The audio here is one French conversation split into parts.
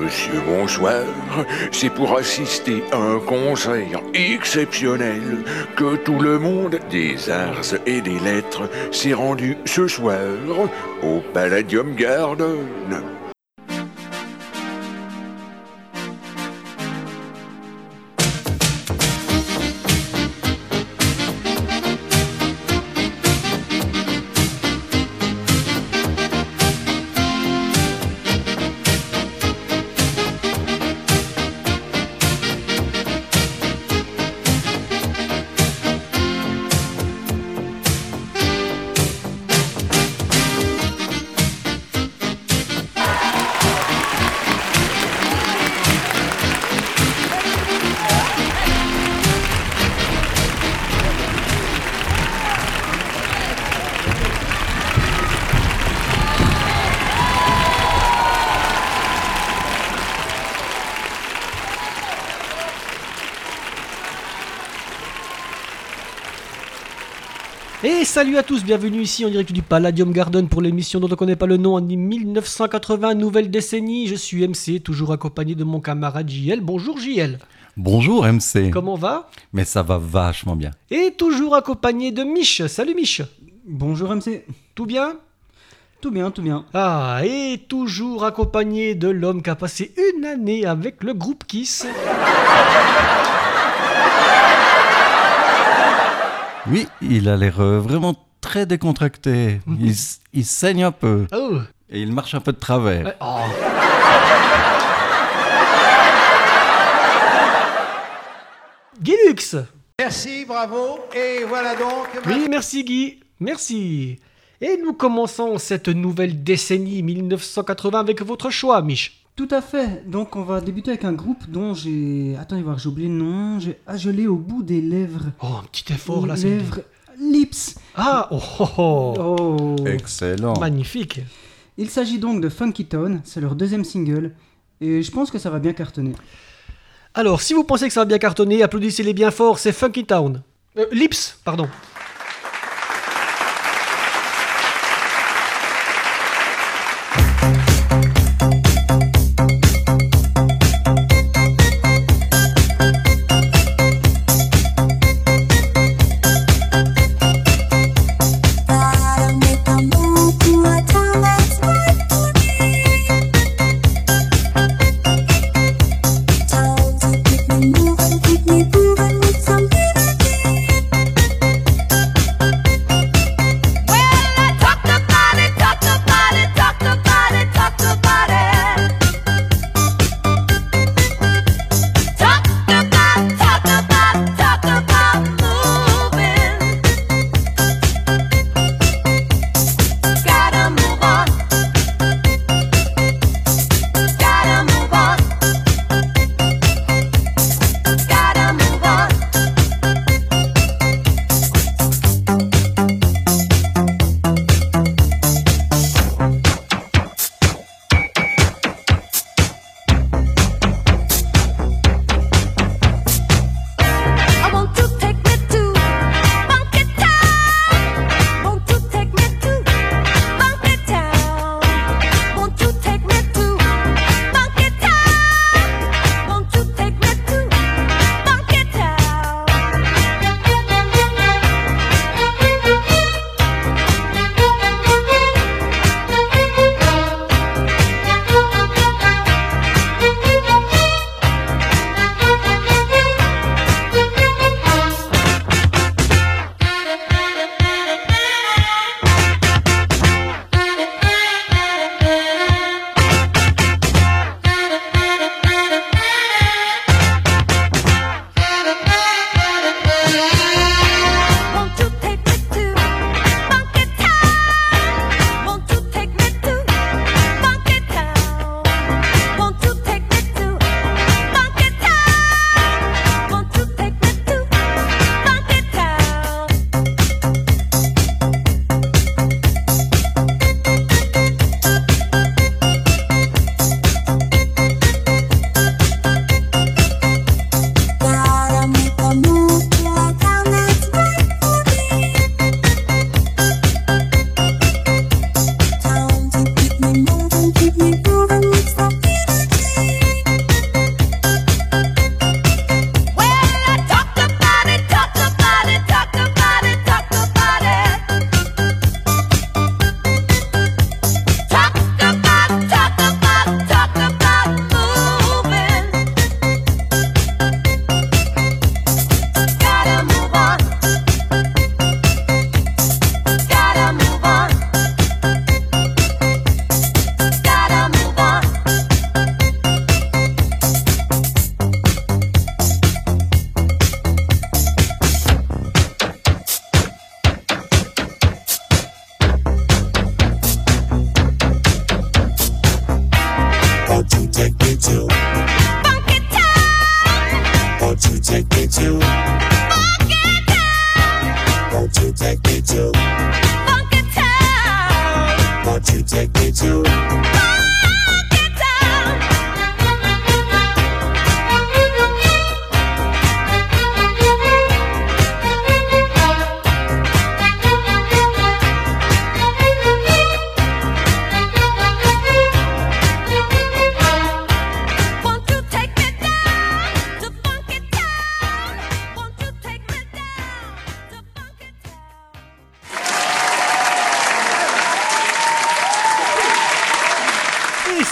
Monsieur, bonsoir. C'est pour assister à un concert exceptionnel que tout le monde des arts et des lettres s'est rendu ce soir au Palladium Garden. Salut à tous, bienvenue ici en direct du Palladium Garden pour l'émission dont on ne connaît pas le nom en 1980, nouvelle décennie. Je suis MC, toujours accompagné de mon camarade JL. Bonjour JL. Bonjour MC. Comment va? Mais ça va vachement bien. Et toujours accompagné de Mich. Salut Mich. Bonjour MC. Tout bien? Tout bien, tout bien. Ah, et toujours accompagné de l'homme qui a passé une année avec le groupe Kiss. Oui, il a l'air euh, vraiment très décontracté. Il, s- il saigne un peu Oh, et il marche un peu de travers. oh. Guilux Merci, bravo. Et voilà donc. Oui, merci Guy, merci. Et nous commençons cette nouvelle décennie 1980 avec votre choix, Mich. Tout à fait. Donc on va débuter avec un groupe dont j'ai... Attendez voir, j'ai oublié le nom. J'ai ah, je l'ai au bout des lèvres. Oh, un petit effort là, c'est lèvres... Lips. Ah, oh, oh, oh. Oh. Excellent. magnifique. Il s'agit donc de Funky Town. C'est leur deuxième single. Et je pense que ça va bien cartonner. Alors, si vous pensez que ça va bien cartonner, applaudissez-les bien fort, c'est Funky Town. Euh, Lips, pardon.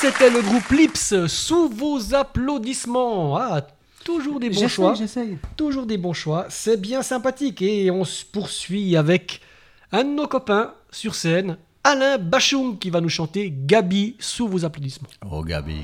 c'était le groupe Lips sous vos applaudissements. Ah, toujours des bons choix. Toujours des bons choix. C'est bien sympathique. Et on se poursuit avec un de nos copains sur scène, Alain Bachoum, qui va nous chanter Gabi sous vos applaudissements. Oh, Gabi.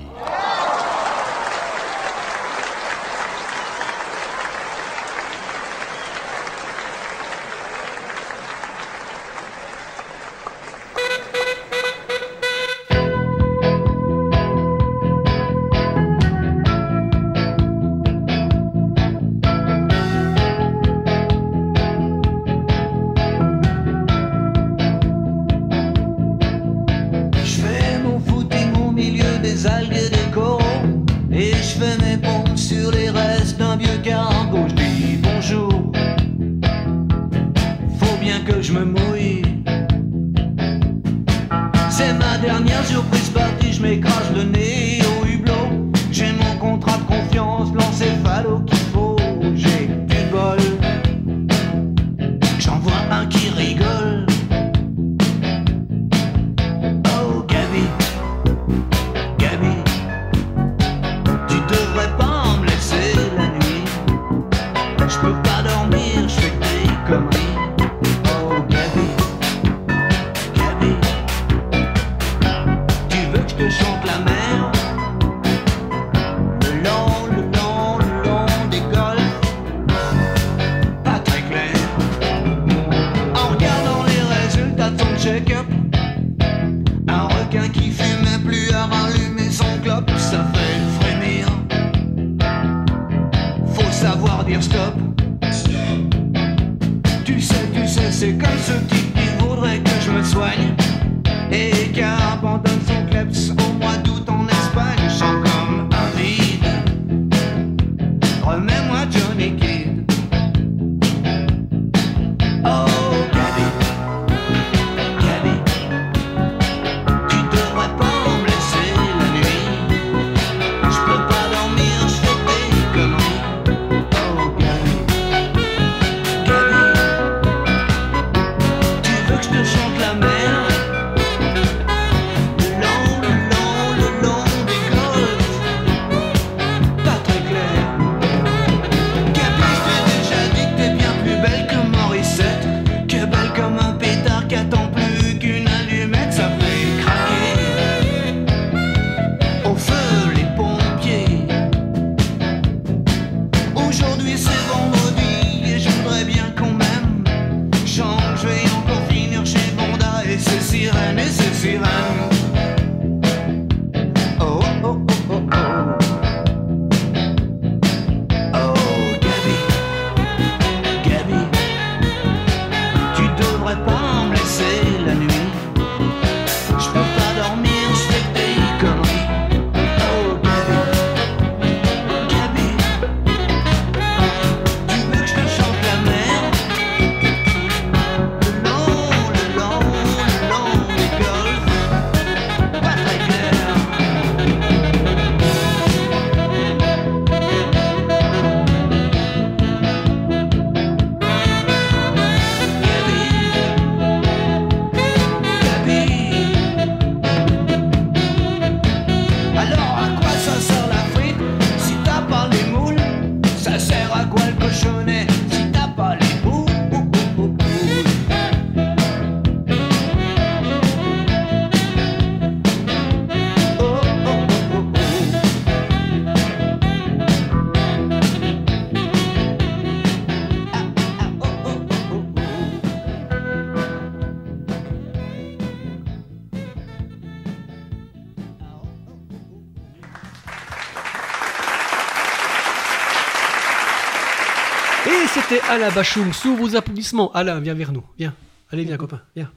C'était Alain Bachung, sous vos applaudissements. Alain, viens vers nous, viens. Allez, viens, copain, viens.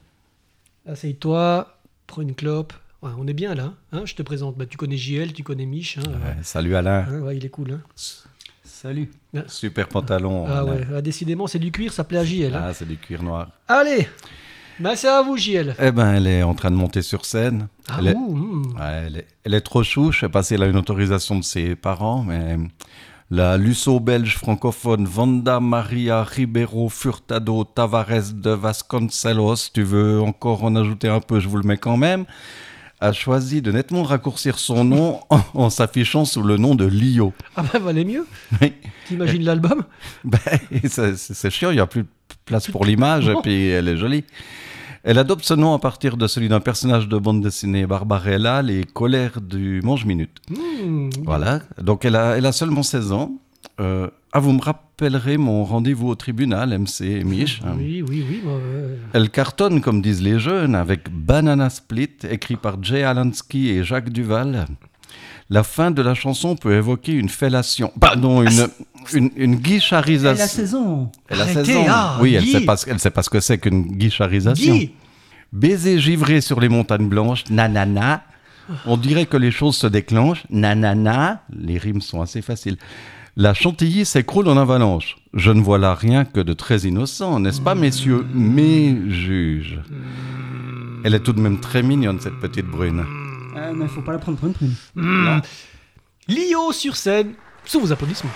Assieds-toi, prends une clope. Ouais, on est bien là, hein je te présente. Bah, tu connais JL, tu connais Mich. Hein, Ouais, salut Alain. hein, ouais, il est cool. Hein. Salut. Super pantalon. Ah Alain. ah, décidément, c'est du cuir, ça plaît à JL. hein. Ah, c'est du cuir noir. Allez, bah, c'est à vous, JL. Eh ben, elle est en train de monter sur scène. Ah, elle, est, ouh, ouais, elle, est, elle est trop chou. Je sais pas si elle a une autorisation de ses parents, mais la luso-belge francophone Vanda Maria Ribeiro Furtado Tavares de Vasconcelos, tu veux encore en ajouter un peu, je vous le mets quand même, a choisi de nettement raccourcir son nom en, en s'affichant sous le nom de Lio. Ah bah, valait mieux. Oui. T'imagines l'album? Ben, c'est chiant, il n'y a plus de place pour l'image, et puis elle est jolie. Elle adopte ce nom à partir de celui d'un personnage de bande dessinée Barbarella, les colères du Mange-Minute. Hmm, Voilà, donc elle a, elle a seulement 16 ans. Euh, ah, vous me rappellerez mon rendez-vous au tribunal, MC Mich. hein. Oui, oui, oui. bah, ouais. Elle cartonne, comme disent les jeunes, avec Banana Split, écrit par Jay Alansky et Jacques Duval. La fin de la chanson peut évoquer une fellation, pardon, une, une, une Elle a guicharisation. 16 ans. Elle a Arrêtez, 16 ans. ah, oui, elle Guy. sait pas, ce- elle sait pas ce que c'est qu'une guicharisation. Guy Baiser givré sur les montagnes blanches, nanana. On dirait que les choses se déclenchent, nanana. Les rimes sont assez faciles. La chantilly s'écroule en avalanche. Je ne vois là rien que de très innocent, n'est-ce pas, messieurs? Mes juges. Elle est tout de même très mignonne, cette petite brune. Ah, mais faut pas la prendre pour une prune. Hmm. Lio sur scène, sous vos applaudissements.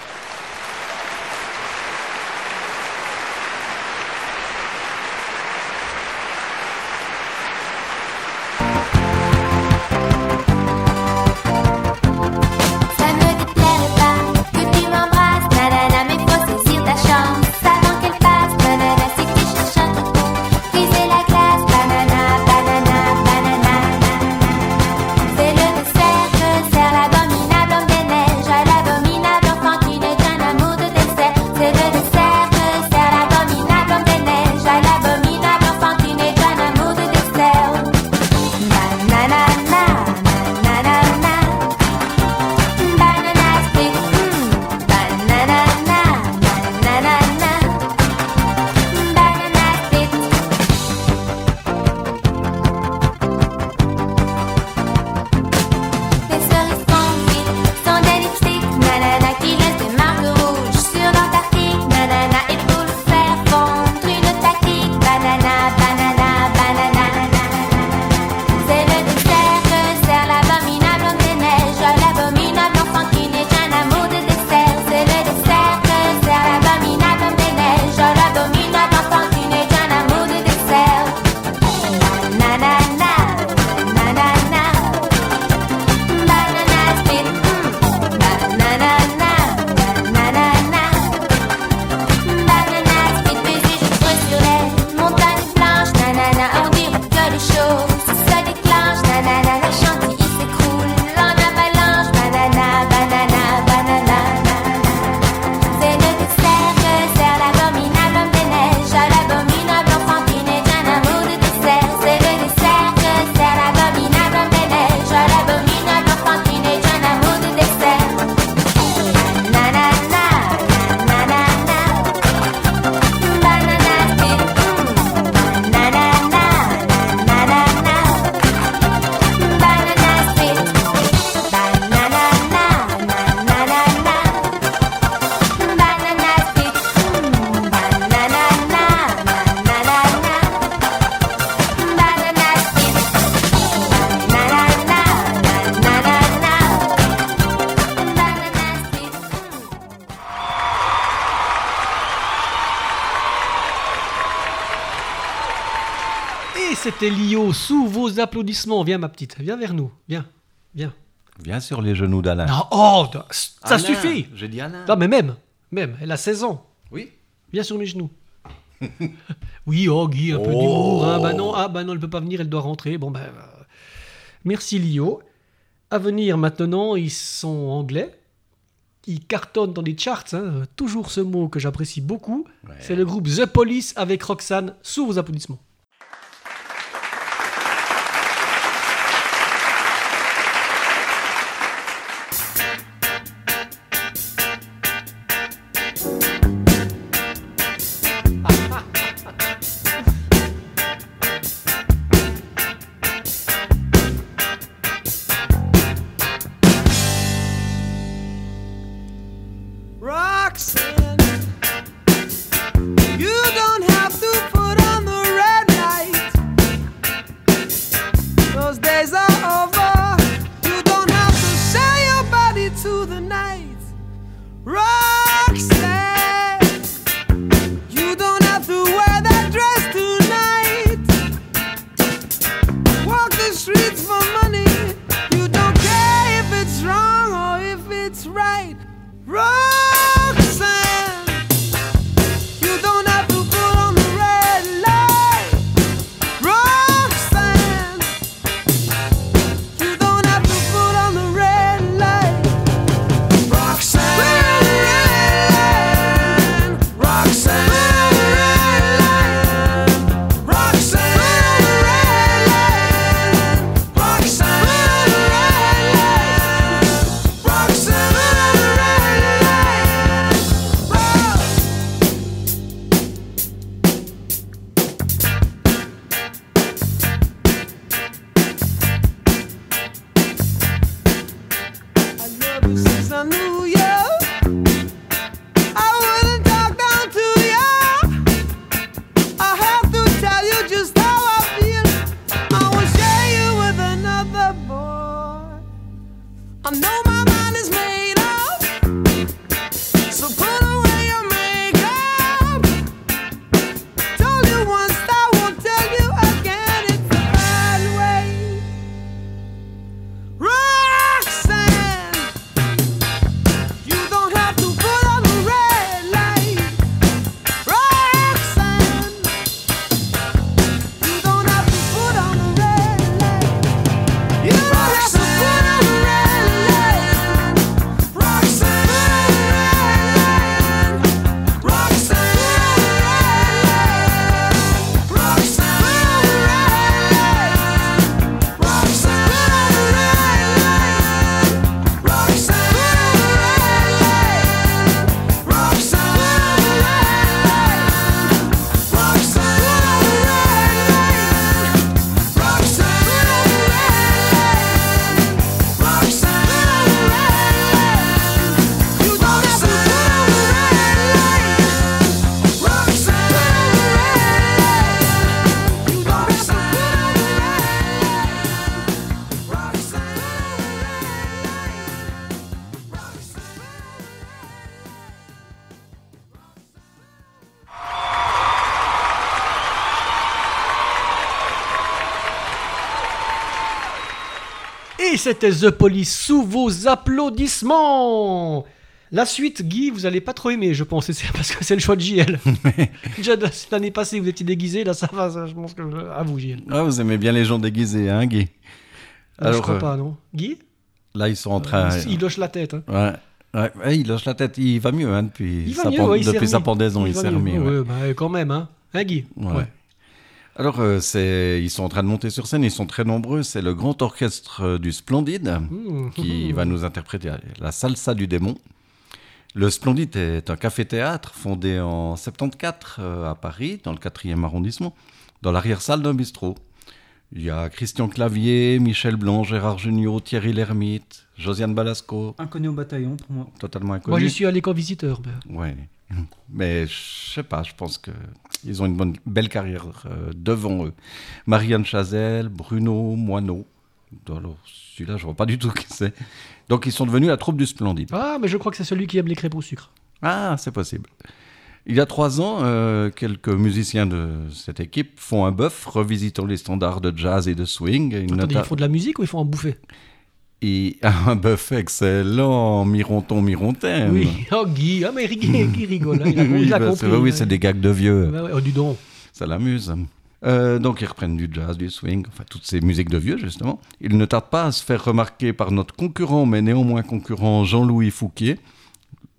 Lio, sous vos applaudissements. Viens, ma petite, viens vers nous. Viens, viens. Viens sur les genoux d'Alain. Non, oh, ça Alain, suffit. J'ai dit Alain. Non, mais même, même, elle a 16 ans. Oui. Viens sur mes genoux. oui, oh, Guy, un peu Oh. d'humour. Hein. Bah non, ah, bah non, elle peut pas venir, elle doit rentrer. Bon, ben. euh, merci, Lio. À venir maintenant, ils sont anglais. Ils cartonnent dans les charts. hein. Toujours ce mot que j'apprécie beaucoup. C'est le groupe The Police avec Roxane. Sous vos applaudissements. C'était The Police sous vos applaudissements La suite, Guy, vous allez pas trop aimer, je pense, c'est parce que c'est le choix de JL. Déjà l'année passée, vous étiez déguisé, là ça va, ça, je pense que... À vous, JL. Ah, vous aimez bien les gens déguisés, hein, Guy Non, je crois euh, pas, non Guy? Là, ils sont en train. Il hoche la tête. hein. Ouais. Ouais, ouais, il hoche la tête. Il va mieux hein, depuis, Il va sa, mieux, ouais, depuis sa pendaison. Il, s'est remis. ouais. Ouais, bah, quand même, hein. Hein, Guy? Ouais. Alors, euh, c'est, ils sont en train de monter sur scène, ils sont très nombreux. C'est le grand orchestre euh, du Splendide Mmh. qui va nous interpréter la salsa du démon. Le Splendide est un café-théâtre fondé en 74 euh, à Paris, dans le 4e arrondissement, dans l'arrière-salle d'un bistrot. Il y a Christian Clavier, Michel Blanc, Gérard Jugnot, Thierry Lhermitte, Josiane Balasco, Inconnu au bataillon pour moi. totalement inconnu. Moi, j'y suis allé comme visiteur. ben. Ouais. Mais je sais pas, je pense que ils ont une bonne, belle carrière euh, devant eux. Marianne Chazelle, Bruno Moineau. Alors, celui-là, je vois pas du tout qui c'est. Donc, ils sont devenus la troupe du Splendide. Ah, mais je crois que c'est celui qui aime les crêpes au sucre. Ah, c'est possible. Il y a trois ans, euh, quelques musiciens de cette équipe font un bœuf revisitant les standards de jazz et de swing. Ils Attendez, nota- ils font de la musique ou ils font en bouffer Et un bœuf excellent, mironton, mirontin. Oui, oh Guy, ah, mais rig- Guy rigole, hein, il a, oui, il a bah, compris. c'est- oui, c'est des gags de vieux. Bah ouais, oh, du don. Ça l'amuse. Euh, donc ils reprennent du jazz, du swing, enfin toutes ces musiques de vieux justement. Ils ne tardent pas à se faire remarquer par notre concurrent, mais néanmoins concurrent Jean-Louis Fouquier.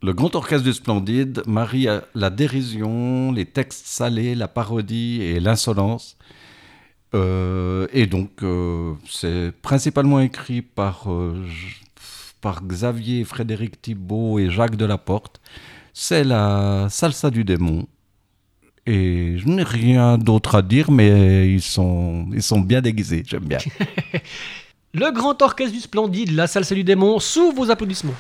Le grand orchestre du Splendide marie la dérision, les textes salés, la parodie et l'insolence. Euh, et donc euh, c'est principalement écrit par, euh, par Xavier, Frédéric Thibault et Jacques Delaporte. C'est la salsa du démon. Et je n'ai rien d'autre à dire, mais ils sont, ils sont bien déguisés, j'aime bien. Le grand orchestre du Splendide, la salsa du démon, sous vos applaudissements.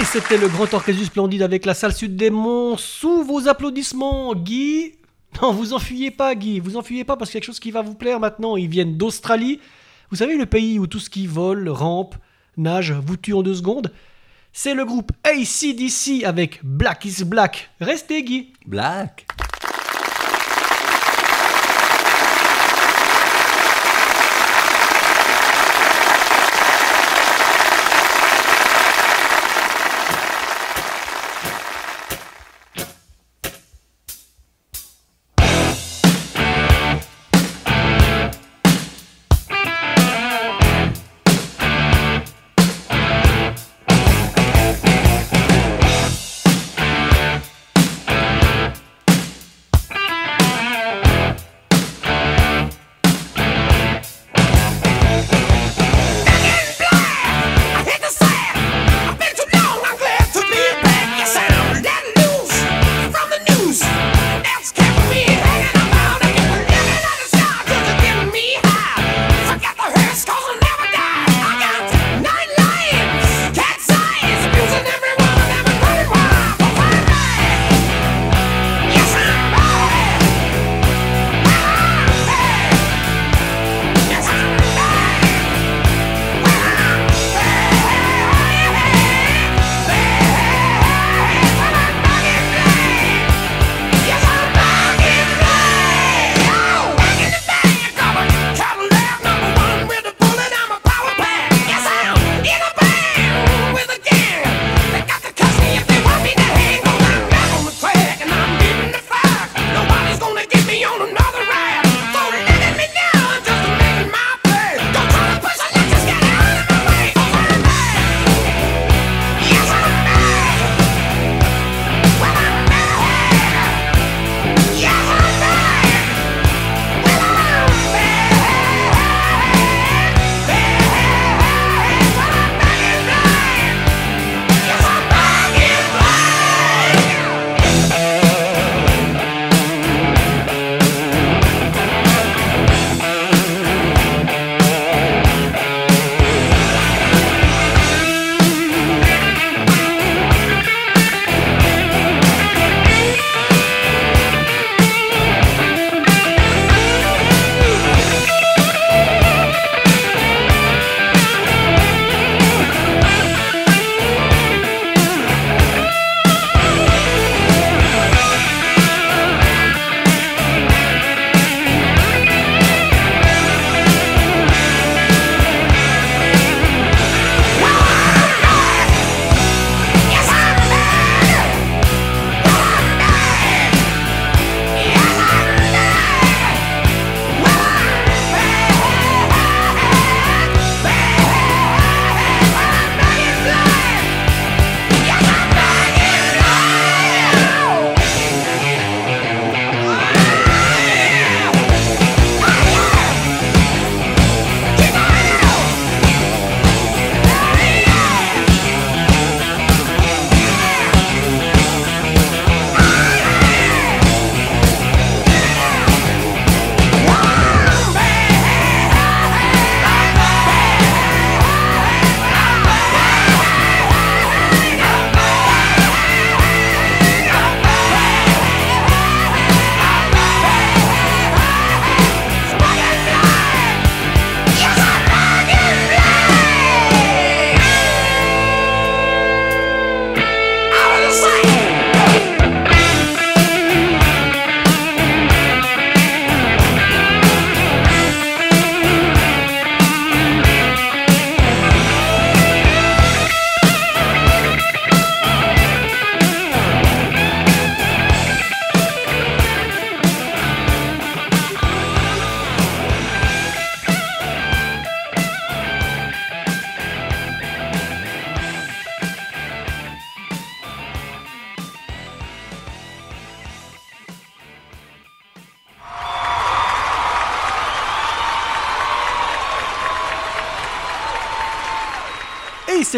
Et c'était le grand orchestre Splendide avec la salle Sud des Monts. Sous vos applaudissements, Guy. Non, vous enfuyez pas, Guy. Vous enfuyez pas parce qu'il y a quelque chose qui va vous plaire maintenant. Ils viennent d'Australie. Vous savez, le pays où tout ce qui vole, rampe, nage, vous tue en deux secondes C'est le groupe ACDC avec Black is Black. Restez, Guy. Black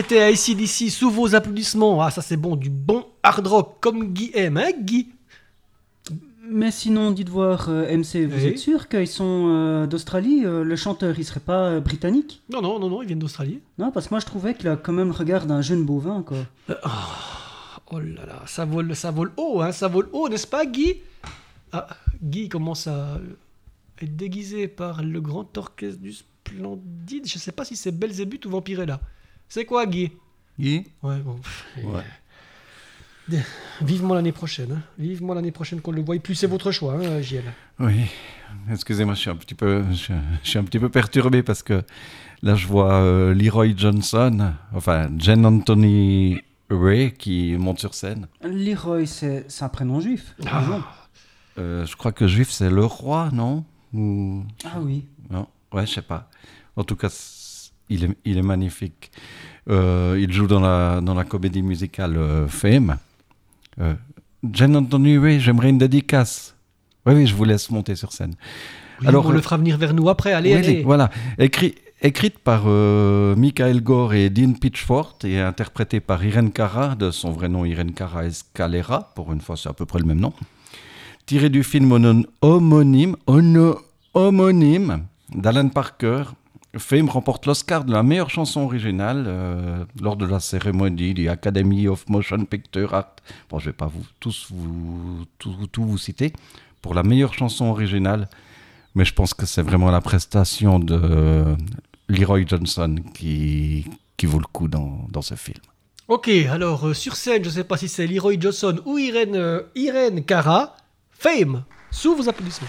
c'était ACDC sous vos applaudissements. Ah, ça c'est bon, du bon hard rock comme Guy aime, hein, Guy? Mais sinon, dites voir, euh, MC, vous Oui. êtes sûr qu'ils sont euh, d'Australie? Euh, Le chanteur, il serait pas euh, britannique? Non, non, non, non, ils viennent d'Australie. Non, parce que moi je trouvais qu'il a quand même le regard d'un jeune bovin, quoi. Oh là là, ça vole, ça vole haut, hein, ça vole haut, n'est-ce pas, Guy? Ah, Guy commence à être déguisé par le grand orchestre du Splendide. Je sais pas si c'est Belzébuth ou Vampirella. C'est quoi, Guy? Guy? Ouais, bon. Ouais. euh, Vivement l'année prochaine, hein. Vivement l'année prochaine qu'on le voie plus, c'est votre choix, hein, JL. Oui, excusez-moi, je suis un petit peu, je, je suis un petit peu perturbé parce que là je vois euh, Leroy Johnson, enfin Jen Anthony Ray qui monte sur scène. Leroy, c'est un prénom juif. Ah. Euh, je crois que juif c'est le roi, non? Ou Ah oui. non? Ouais, je sais pas. En tout cas, il est, il est magnifique. Euh, il joue dans la dans la comédie musicale euh, Fame. Euh, Jen Anthony Ray, j'aimerais une dédicace. Oui, oui, je vous laisse monter sur scène. Oui, Alors, on le fera venir vers nous après, allez, Oui, allez. Voilà, Écrit, écrite par Michael Gore et Dean Pitchford et interprétée par Irene Cara, de son vrai nom Irene Cara Escalera, pour une fois c'est à peu près le même nom, tirée du film homonyme, homonyme d'Alan Parker. Fame remporte l'Oscar de la meilleure chanson originale euh, lors de la cérémonie du Academy of Motion Picture Art. Bon, je vais pas vous tous vous tout, tout vous citer pour la meilleure chanson originale, mais je pense que c'est vraiment la prestation de Leroy Johnson qui, qui vaut le coup dans, dans ce film. Ok, alors euh, sur scène, je sais pas si c'est Leroy Johnson ou Irène, euh, Irène Cara, Fame, sous vos applaudissements.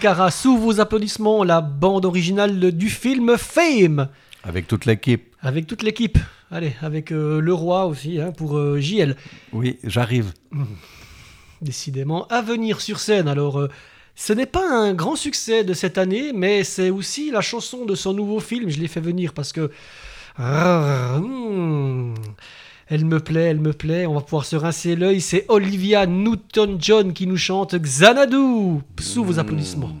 Cara sous vos applaudissements, la bande originale du film Fame, Avec toute l'équipe. avec toute l'équipe. Allez, avec euh, le roi aussi, hein, pour euh, JL. Oui, j'arrive. Décidément, à venir sur scène. Alors, euh, ce n'est pas un grand succès de cette année, mais c'est aussi la chanson de son nouveau film. Je l'ai fait venir parce que. Ah, hmm, elle me plaît, elle me plaît. On va pouvoir se rincer l'œil. C'est Olivia Newton-John qui nous chante Xanadu. Sous vos applaudissements.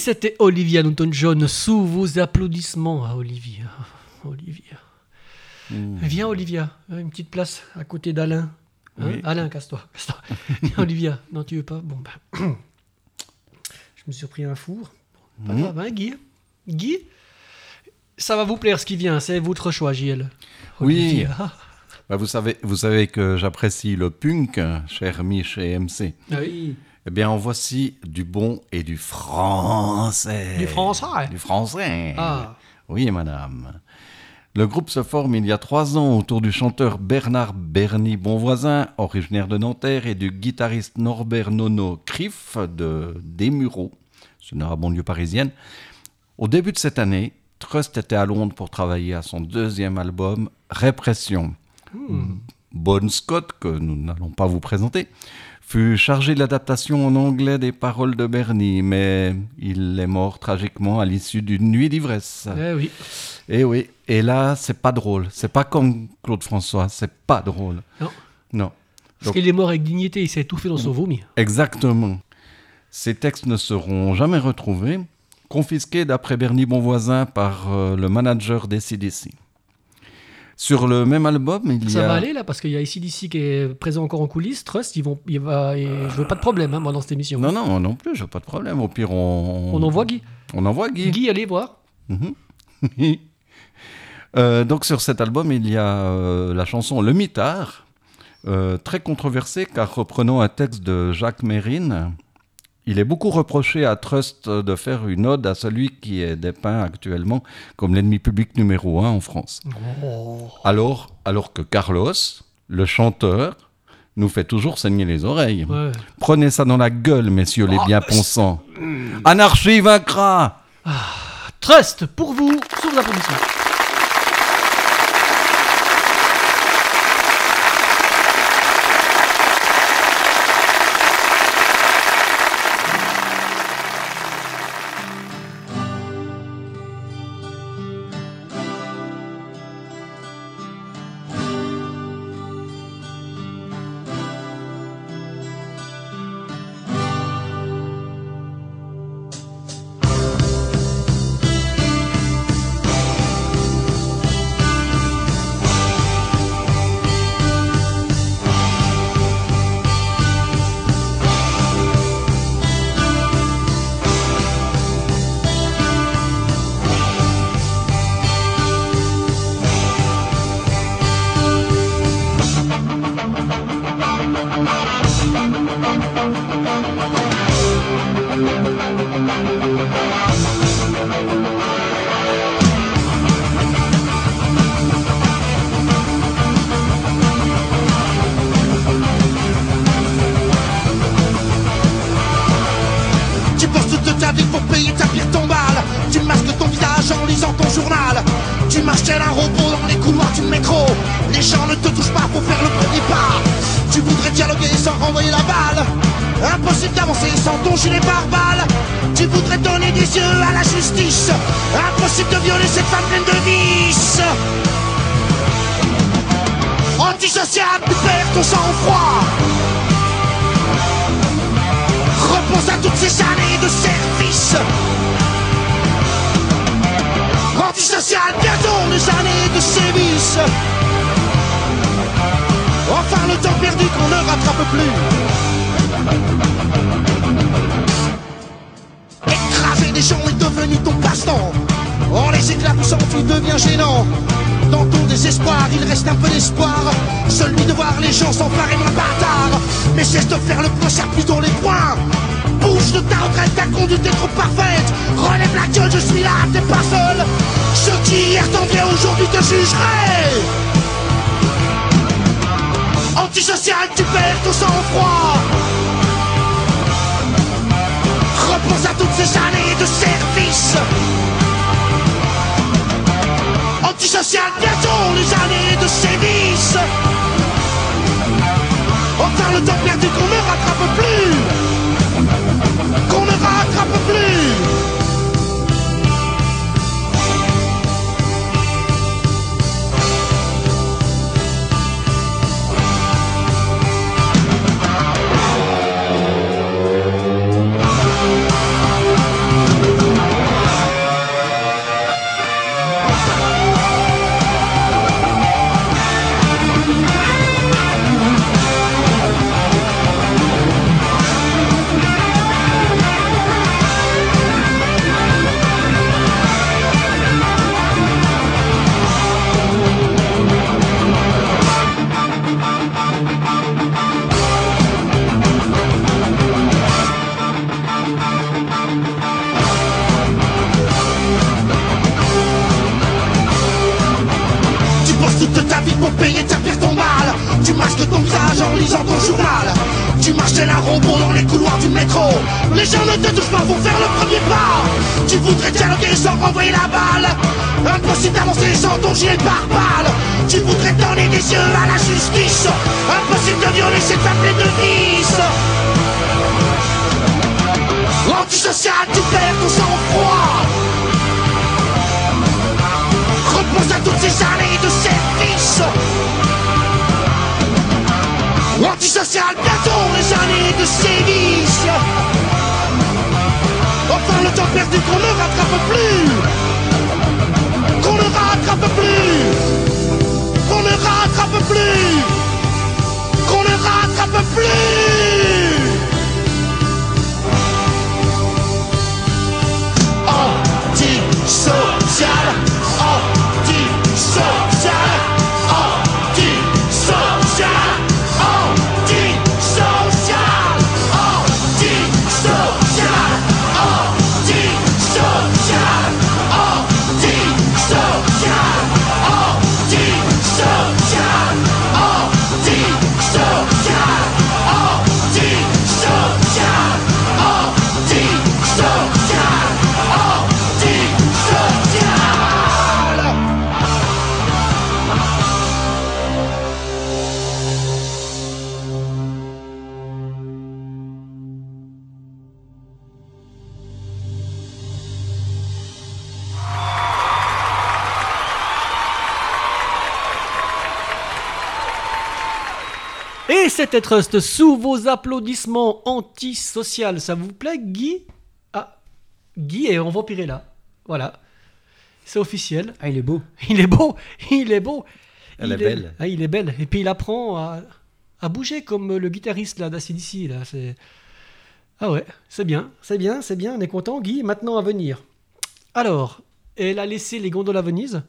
C'était Olivia Newton-John sous vos applaudissements à Olivia. Olivia. Viens, Olivia, une petite place à côté d'Alain. Hein Oui. Alain, casse-toi. Viens, Olivia. Non, tu veux pas? Bon, ben. Je me suis pris un four. Pas Mhm. grave, hein, Guy Guy Ça va vous plaire ce qui vient, c'est votre choix, JL. Oui. Bah, vous, savez, vous savez que j'apprécie le punk, cher Mich et MC. Ah oui. Eh bien, en voici du bon et du français. Du français Du français. Ah. Oui, madame. Le groupe se forme il y a trois ans autour du chanteur Bernard Berny Bonvoisin, originaire de Nanterre, et du guitariste Norbert Nono Criff de Desmureaux, une banlieue parisienne. Au début de cette année, Trust était à Londres pour travailler à son deuxième album, Répression. Bon Scott, que nous n'allons pas vous présenter, fut chargé de l'adaptation en anglais des paroles de Bernie, mais il est mort tragiquement à l'issue d'une nuit d'ivresse. Eh oui. Et oui, et là, c'est pas drôle. C'est pas comme Claude François, c'est pas drôle. Non. Non. Parce qu'il est mort avec dignité, il s'est étouffé dans son vomi. Exactement. Ces textes ne seront jamais retrouvés, confisqués d'après Bernie Bonvoisin par euh, le manager des CDC. Sur le même album, il y Ça a... va aller là, parce qu'il y a ici d'ici qui est présent encore en coulisses. Trust, ils vont, il va, et je veux pas de problème hein, moi dans cette émission. Non, non, non plus, j'ai pas de problème. Au pire, on... On envoie Guy. On envoie Guy. Guy, allez voir. Mhm. Euh, donc sur cet album, il y a euh, la chanson Le Mitard, euh, très controversée car reprenant un texte de Jacques Mérine, il est beaucoup reproché à Trust de faire une ode à celui qui est dépeint actuellement comme l'ennemi public numéro un en France. Alors, alors que Carlos, le chanteur, nous fait toujours saigner les oreilles. Ouais. Prenez ça dans la gueule, messieurs les Ah, bien-pensants. Anarchie vaincra Trust, pour vous, sous vos Tu marches un robot dans les couloirs du métro. Les gens ne te touchent pas pour faire le premier pas. Tu voudrais dialoguer sans renvoyer la balle. Impossible d'avancer sans ton gilet pare-balles. Tu voudrais donner des yeux à la justice. Impossible de violer cette femme pleine de vices. Antisocial, tu perds ton sang-froid. Repense à toutes ces années de service Antisocial, bientôt les années de sévices Enfin le temps perdu qu'on ne rattrape plus. Écraser des gens est devenu ton passe-temps. En les éclaboussant tu deviens gênant. Dans ton désespoir il reste un peu d'espoir. Celui de voir les gens s'emparer d'un bâtard. Mais cesse de faire le serre plutôt les poings Bouge de ta retraite, ta conduite est trop parfaite. Relève la gueule, je suis là, t'es pas seul. Ceux qui hier t'enviaient aujourd'hui te jugeraient Antisocial, tu perds ton sang-froid. Repense à toutes ces années de service. Antisocial, bientôt les années de sévices. Enfin le temps perdu qu'on ne rattrape plus Qu'on ne rattrape plus ton journal Tu marches tel un dans les couloirs du métro. Les gens ne te touchent pas pour faire le premier pas. Tu voudrais dialoguer sans renvoyer la balle. Impossible d'avancer sans ton gilet par balle. Tu voudrais donner des yeux à la justice. Impossible de violer cette femme de vices. Antisocial, tu perds ton sang-froid. Repose à toutes ces années de service. Antisocial, bientôt les années de sévice. Enfin le temps perdu qu'on ne rattrape plus. Qu'on ne rattrape plus. Qu'on ne rattrape plus. Qu'on ne rattrape plus. Antisocial, antisocial, c'était Trust sous vos applaudissements antisocial. Ça vous plaît, Guy? Ah, Guy est en Vampirella. Voilà. C'est officiel. Ah, il est beau. Il est beau. Il est beau. Elle Il est belle. Ah, il est belle. Et puis il apprend à, à bouger comme le guitariste là d'ACDC. Là. C'est... Ah ouais, c'est bien. C'est bien, c'est bien. On est content. Guy, maintenant à venir. Alors, elle a laissé les gondoles à Venise.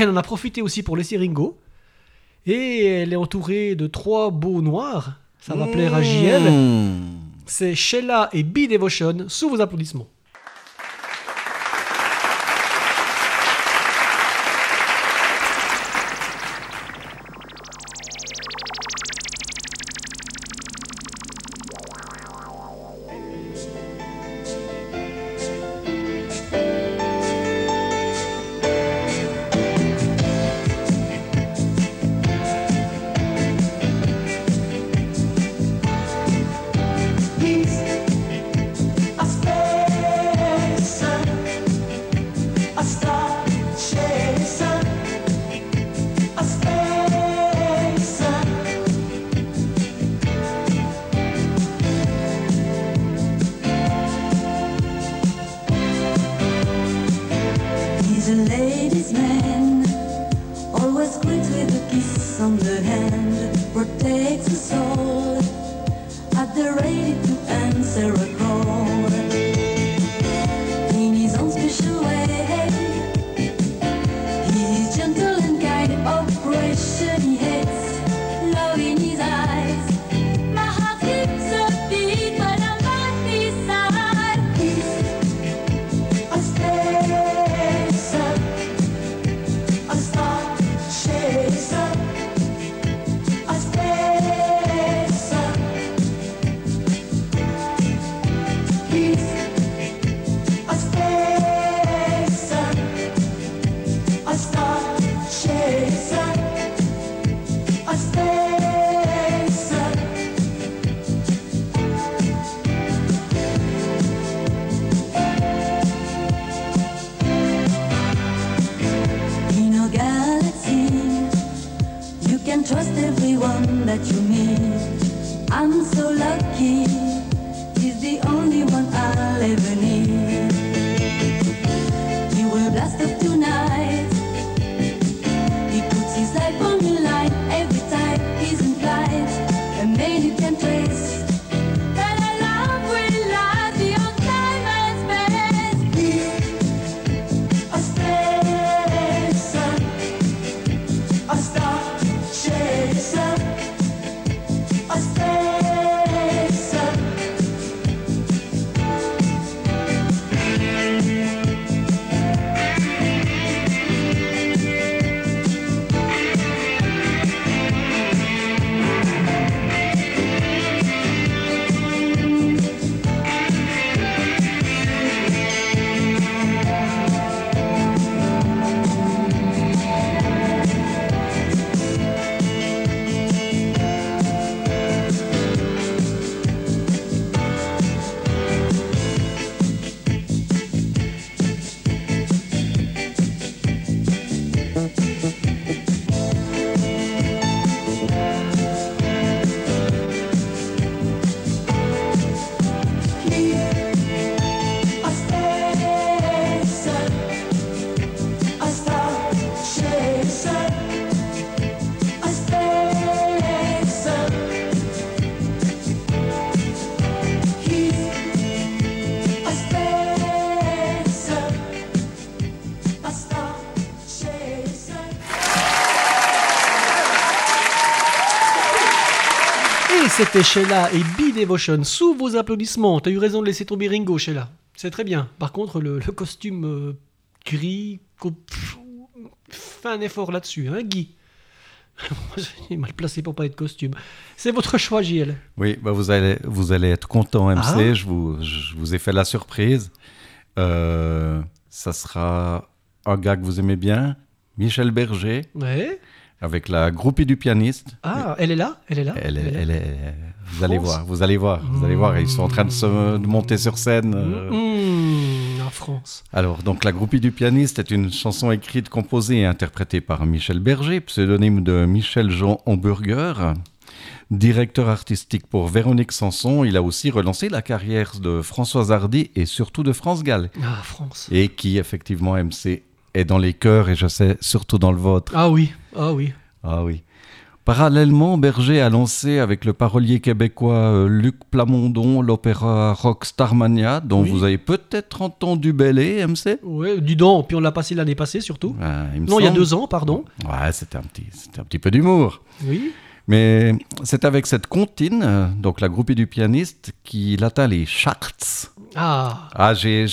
Elle en a profité aussi pour laisser Ringo. Et elle est entourée de trois beaux noirs. Ça va plaire à JL. Mmh. C'est Sheila et Be Devotion sous vos applaudissements. C'était Sheila et B-Devotion. Sous vos applaudissements, t'as eu raison de laisser tomber Ringo, Sheila. C'est très bien. Par contre, le, le costume euh, gris, pff, fais un effort là-dessus, hein, Guy est mal placé pour pas être costume. C'est votre choix, JL. Oui, bah vous, allez, vous allez être content, MC. Ah. Je, vous, je vous ai fait la surprise. Euh, ça sera un gars que vous aimez bien, Michel Berger, Ouais. Avec la groupie du pianiste. Ah, elle est là Elle est là Elle est, Elle est elle est- vous allez voir, vous allez voir, vous allez voir. Ils sont en train de se de monter sur scène. Mmh, en France. Alors, donc, la groupie du pianiste est une chanson écrite, composée et interprétée par Michel Berger, pseudonyme de Michel Jean Hamburger. Directeur artistique pour Véronique Sanson, il a aussi relancé la carrière de Françoise Hardy et surtout de France Gall. Ah, France. Et qui, effectivement, MC, est dans les cœurs et je sais, surtout dans le vôtre. Ah oui, ah oui. Ah oui. Parallèlement, Berger a lancé avec le parolier québécois euh, Luc Plamondon l'opéra rock Starmania, dont Oui. vous avez peut-être entendu bêler, MC. Ouais, du dent, puis on l'a passé l'année passée surtout. Ah, il me non, il y a deux ans, pardon. Ouais, c'était un petit, c'était un petit peu d'humour. Oui. Mais c'est avec cette comptine, euh, donc la groupie du pianiste, qu'il atteint les charts. Ah, Ah, j'ai,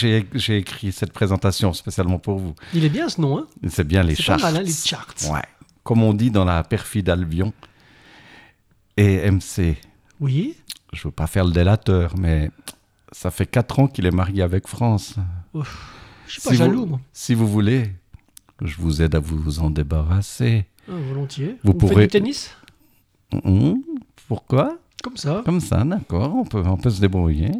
écrit cette présentation spécialement pour vous. il est bien ce nom, hein C'est bien les C'est charts. pas mal, hein, les charts. Ouais. Comme on dit dans la perfide Albion. Et MC, Oui. je veux pas faire le délateur, mais ça fait 4 ans qu'il est marié avec France. Ouf, Je suis pas Si vous- jaloux, moi. Si vous voulez, je vous aide à vous en débarrasser. Ah, volontiers. Vous faites pourrez- du tennis? Hum, Pourquoi? Comme ça. Comme ça, d'accord, on peut, on peut se débrouiller.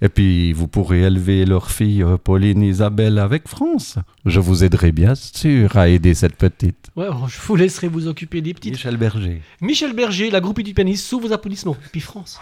Et puis, vous pourrez élever leur fille euh, Pauline Isabelle avec France. Je vous aiderai bien sûr à aider cette petite. Ouais, je vous laisserai vous occuper des petites. Michel Berger. Michel Berger, la groupie du pianiste, sous vos applaudissements. Et puis France.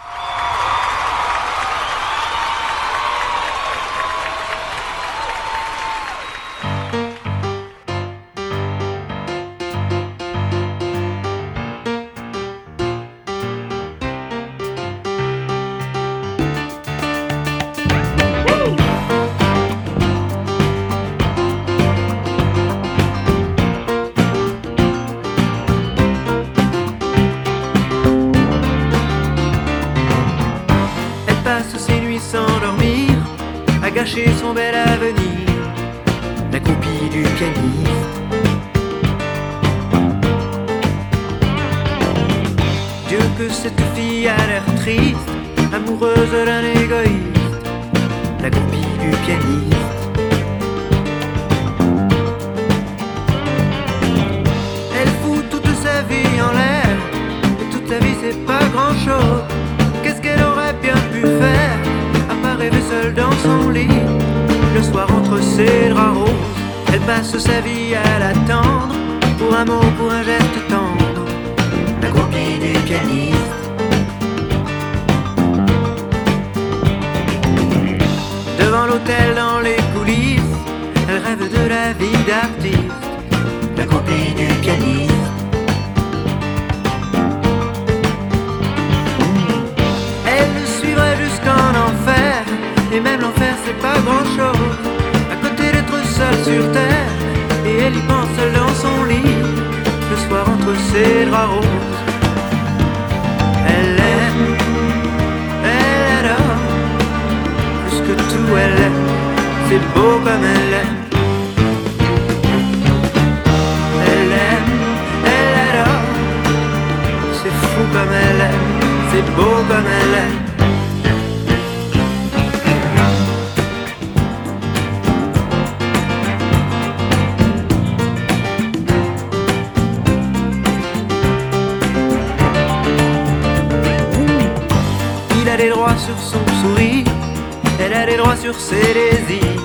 Droits sur ses désirs.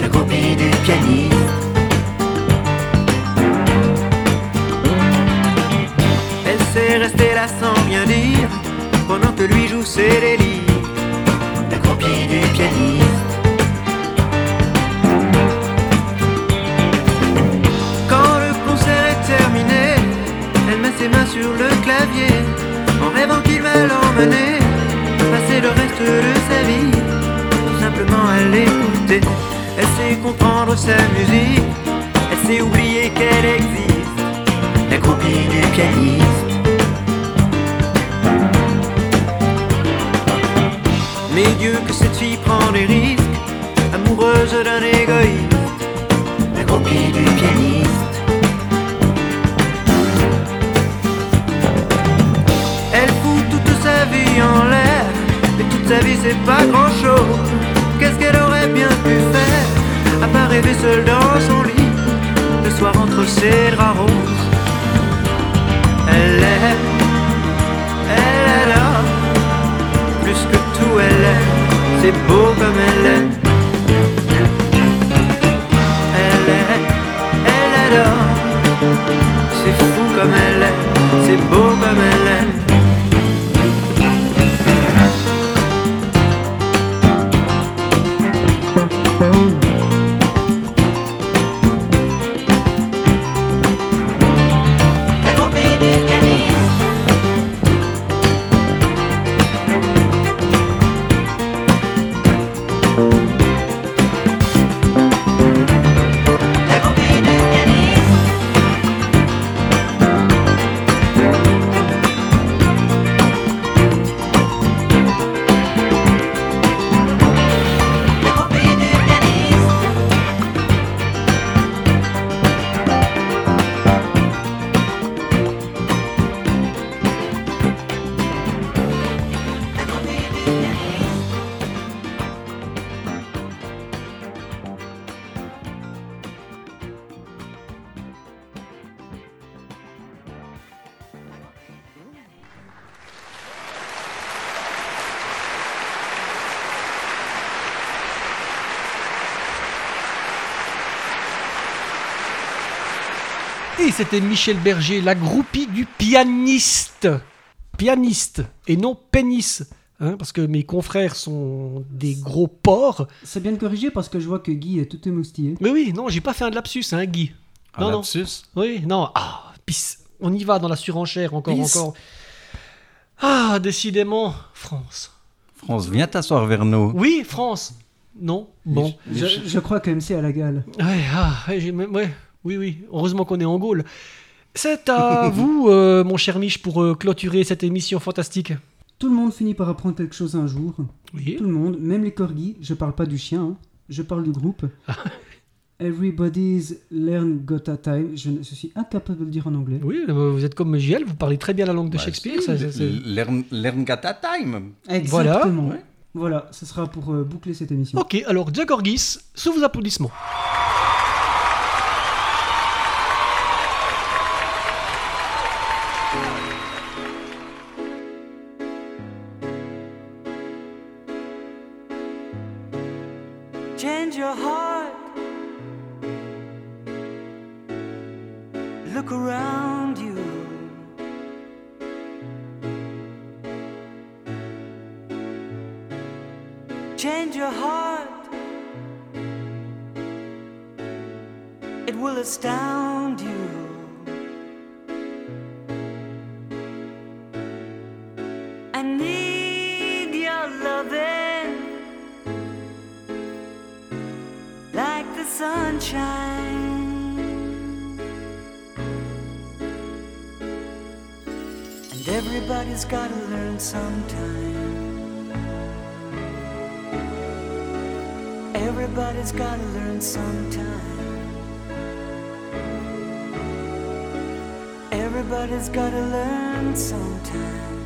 La copie du pianiste. Elle sait rester là sans rien dire pendant que lui joue ses délires. La copie du pianiste. Quand le concert est terminé, elle met ses mains sur le clavier en rêvant qu'il va l'emmener passer le reste de sa vie. Elle sait comprendre sa musique, elle sait oublier qu'elle existe. La groupie du pianiste. Mais Dieu que cette fille prend des risques, amoureuse d'un égoïste. La du pianiste. Elle fout toute sa vie en l'air, et toute sa vie c'est pas grand chose rêver seule dans son lit, le soir entre ses draps roses. Elle est, elle est là, plus que tout elle est, c'est beau comme elle est. Elle est, elle est là, c'est fou comme elle est, c'est beau comme elle est. c'était Michel Berger, la groupie du pianiste. Pianiste et non pénis. hein, parce que mes confrères sont des gros porcs. C'est bien de corriger parce que je vois que Guy est tout émoustillé. Mais oui, non, j'ai pas fait un lapsus, hein, Guy. Un non, lapsus non. Oui, non. Ah, pis, on y va dans la surenchère encore, encore. Ah, décidément, France. France, viens t'asseoir vers nous. Oui, France. Non, bon. Je, je crois que MC a la gale. Ouais, ah, ouais, j'ai- ouais, oui, oui. Heureusement qu'on est en Gaule. C'est à vous, euh, mon cher Mich, pour euh, clôturer cette émission fantastique. Tout le monde finit par apprendre quelque chose un jour. Oui. Tout le monde, même les corgis. Je parle pas du chien, hein. je parle du groupe. Everybody's learn got a time. Je, suis incapable de le dire en anglais. Oui, euh, vous êtes comme JL, vous parlez très bien la langue de Shakespeare. ça, Learn, learn Gata Time. Exactement. Voilà. Voilà, ce sera pour euh, boucler cette émission. Ok, alors Diagorgis, sous vos applaudissements. Sunshine. And everybody's gotta learn sometime. Everybody's gotta learn sometime. Everybody's gotta learn sometime.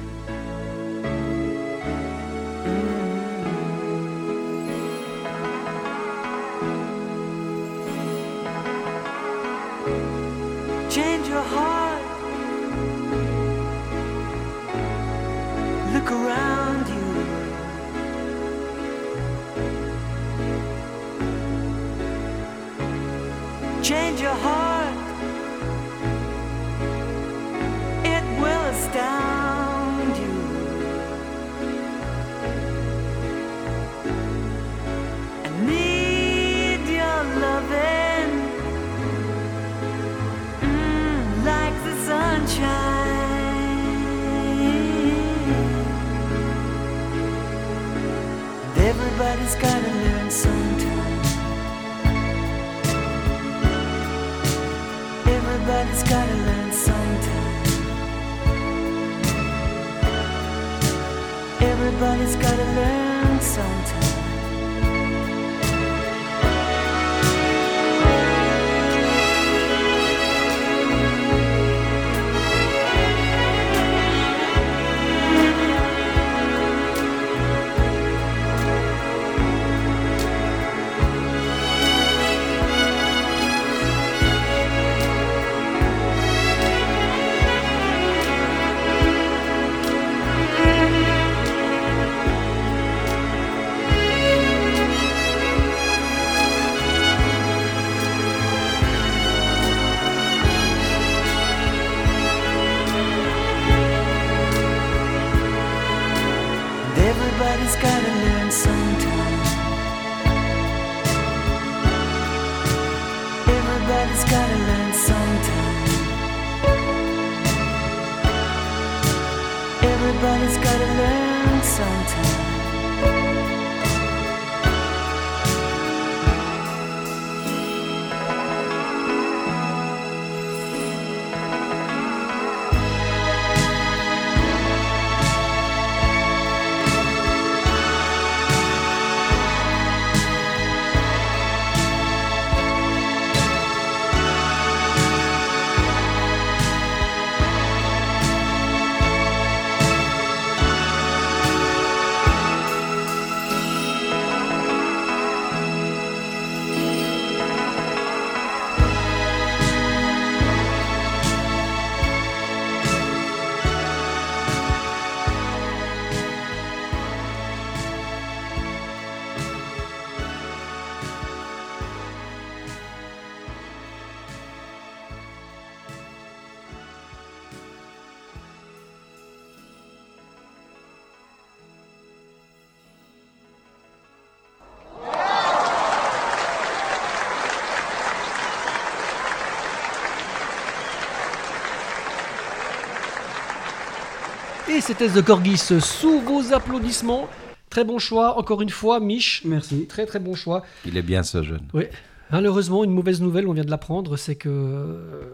Et c'était The Corgis sous vos applaudissements. Très bon choix, encore une fois, Mich. Merci. Très très bon choix. Il est bien ce jeune. Oui. Malheureusement, une mauvaise nouvelle, on vient de l'apprendre, c'est que euh,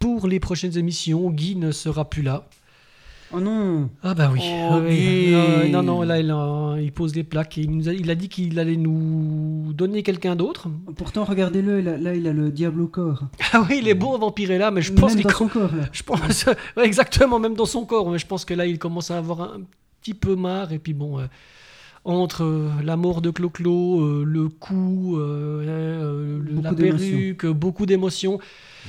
pour les prochaines émissions, Guy ne sera plus là. Oh non Ah bah oui. Oh, oui. Euh, non, non, là, il, a- il pose des plaques et il, nous a, il a dit qu'il allait nous donner quelqu'un d'autre. Pourtant, regardez-le, là, là, il a le diable au corps. Ah oui, il est beau, Vampirella, mais je pense Même qu'il dans son corps, là. Je pense, ouais, exactement, même dans son corps. Mais je pense que là, il commence à avoir un petit peu marre. Et puis bon, euh, entre euh, la mort de Clo-Clo, euh, le coup, euh, euh, le- Beaucoup la perruque, beaucoup d'émotions.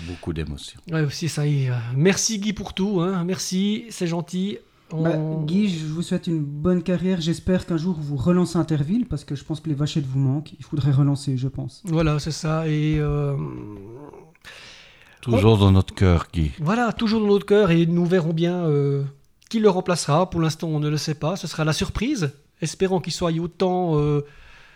Beaucoup d'émotions. Ouais, aussi, ça y est. euh, Merci Guy pour tout. hein. Merci, c'est gentil. On- Bah, Guy, je vous souhaite une bonne carrière. J'espère qu'un jour vous relancez Interville parce que je pense que les vachettes vous manquent. Il faudrait relancer, je pense. Voilà, c'est ça. Et euh, Toujours dans notre cœur, Guy. voilà, toujours dans notre cœur. Et nous verrons bien euh, qui le remplacera. Pour l'instant, on ne le sait pas. Ce sera la surprise. Espérons qu'il soit autant euh,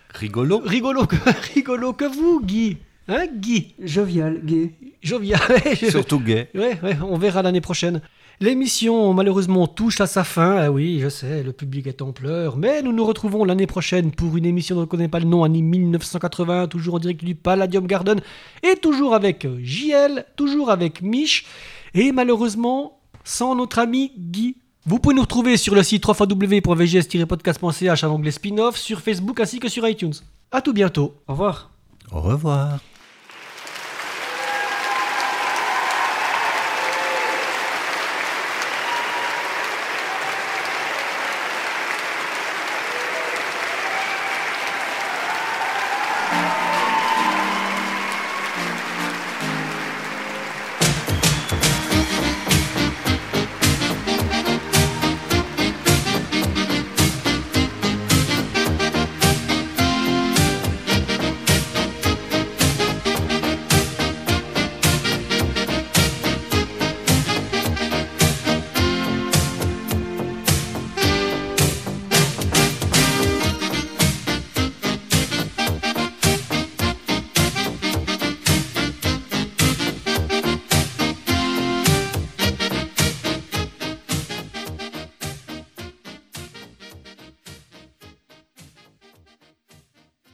rigolo. rigolo que, rigolo que vous, Guy. Hein, Guy? Jovial, gay. Jovial. Surtout gay. Ouais, ouais, on verra l'année prochaine. L'émission, malheureusement, touche à sa fin. Ah oui, je sais, le public est en pleurs. Mais nous nous retrouvons l'année prochaine pour une émission dont on ne connaît pas le nom, année 1980, toujours en direct du Palladium Garden. Et toujours avec euh, JL, toujours avec Mich. Et malheureusement, sans notre ami Guy. Vous pouvez nous retrouver sur le site www.vgs-podcast.ch à l'onglet spin-off, sur Facebook ainsi que sur iTunes. À tout bientôt. Au revoir. Au revoir.